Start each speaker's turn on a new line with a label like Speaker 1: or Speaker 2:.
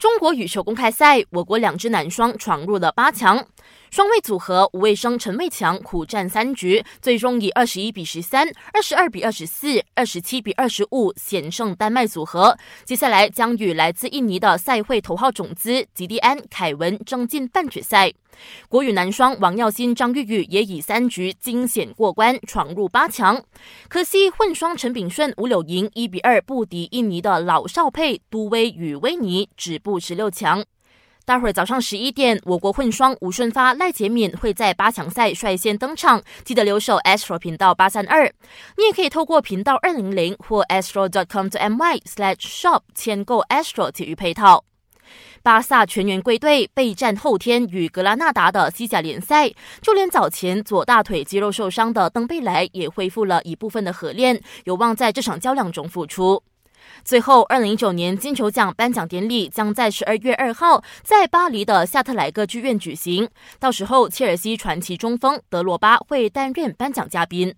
Speaker 1: 中国羽球公开赛，我国两支男双闯入了八强。双卫组合吴卫生、陈卫强苦战三局，最终以二十一比十三、二十二比二十四、二十七比二十五险胜丹麦组合。接下来将与来自印尼的赛会头号种子吉蒂安·凯文争进半决赛。国羽男双王耀新、张玉宇也以三局惊险过关，闯入八强。可惜混双陈炳顺、吴柳莹一比二不敌印尼的老少配都威与威尼，止步十六强。待会儿早上十一点，我国混双吴顺发、赖洁敏会在八强赛率先登场，记得留守 Astro 频道八三二。你也可以透过频道二零零或 astro.com.my/shop 签购 Astro 体育配套。巴萨全员归队备战后天与格拉纳达的西甲联赛，就连早前左大腿肌肉受伤的登贝莱也恢复了一部分的合练，有望在这场较量中复出。最后，二零一九年金球奖颁奖典礼将在十二月二号在巴黎的夏特莱克剧院举行，到时候切尔西传奇中锋德罗巴会担任颁奖嘉宾。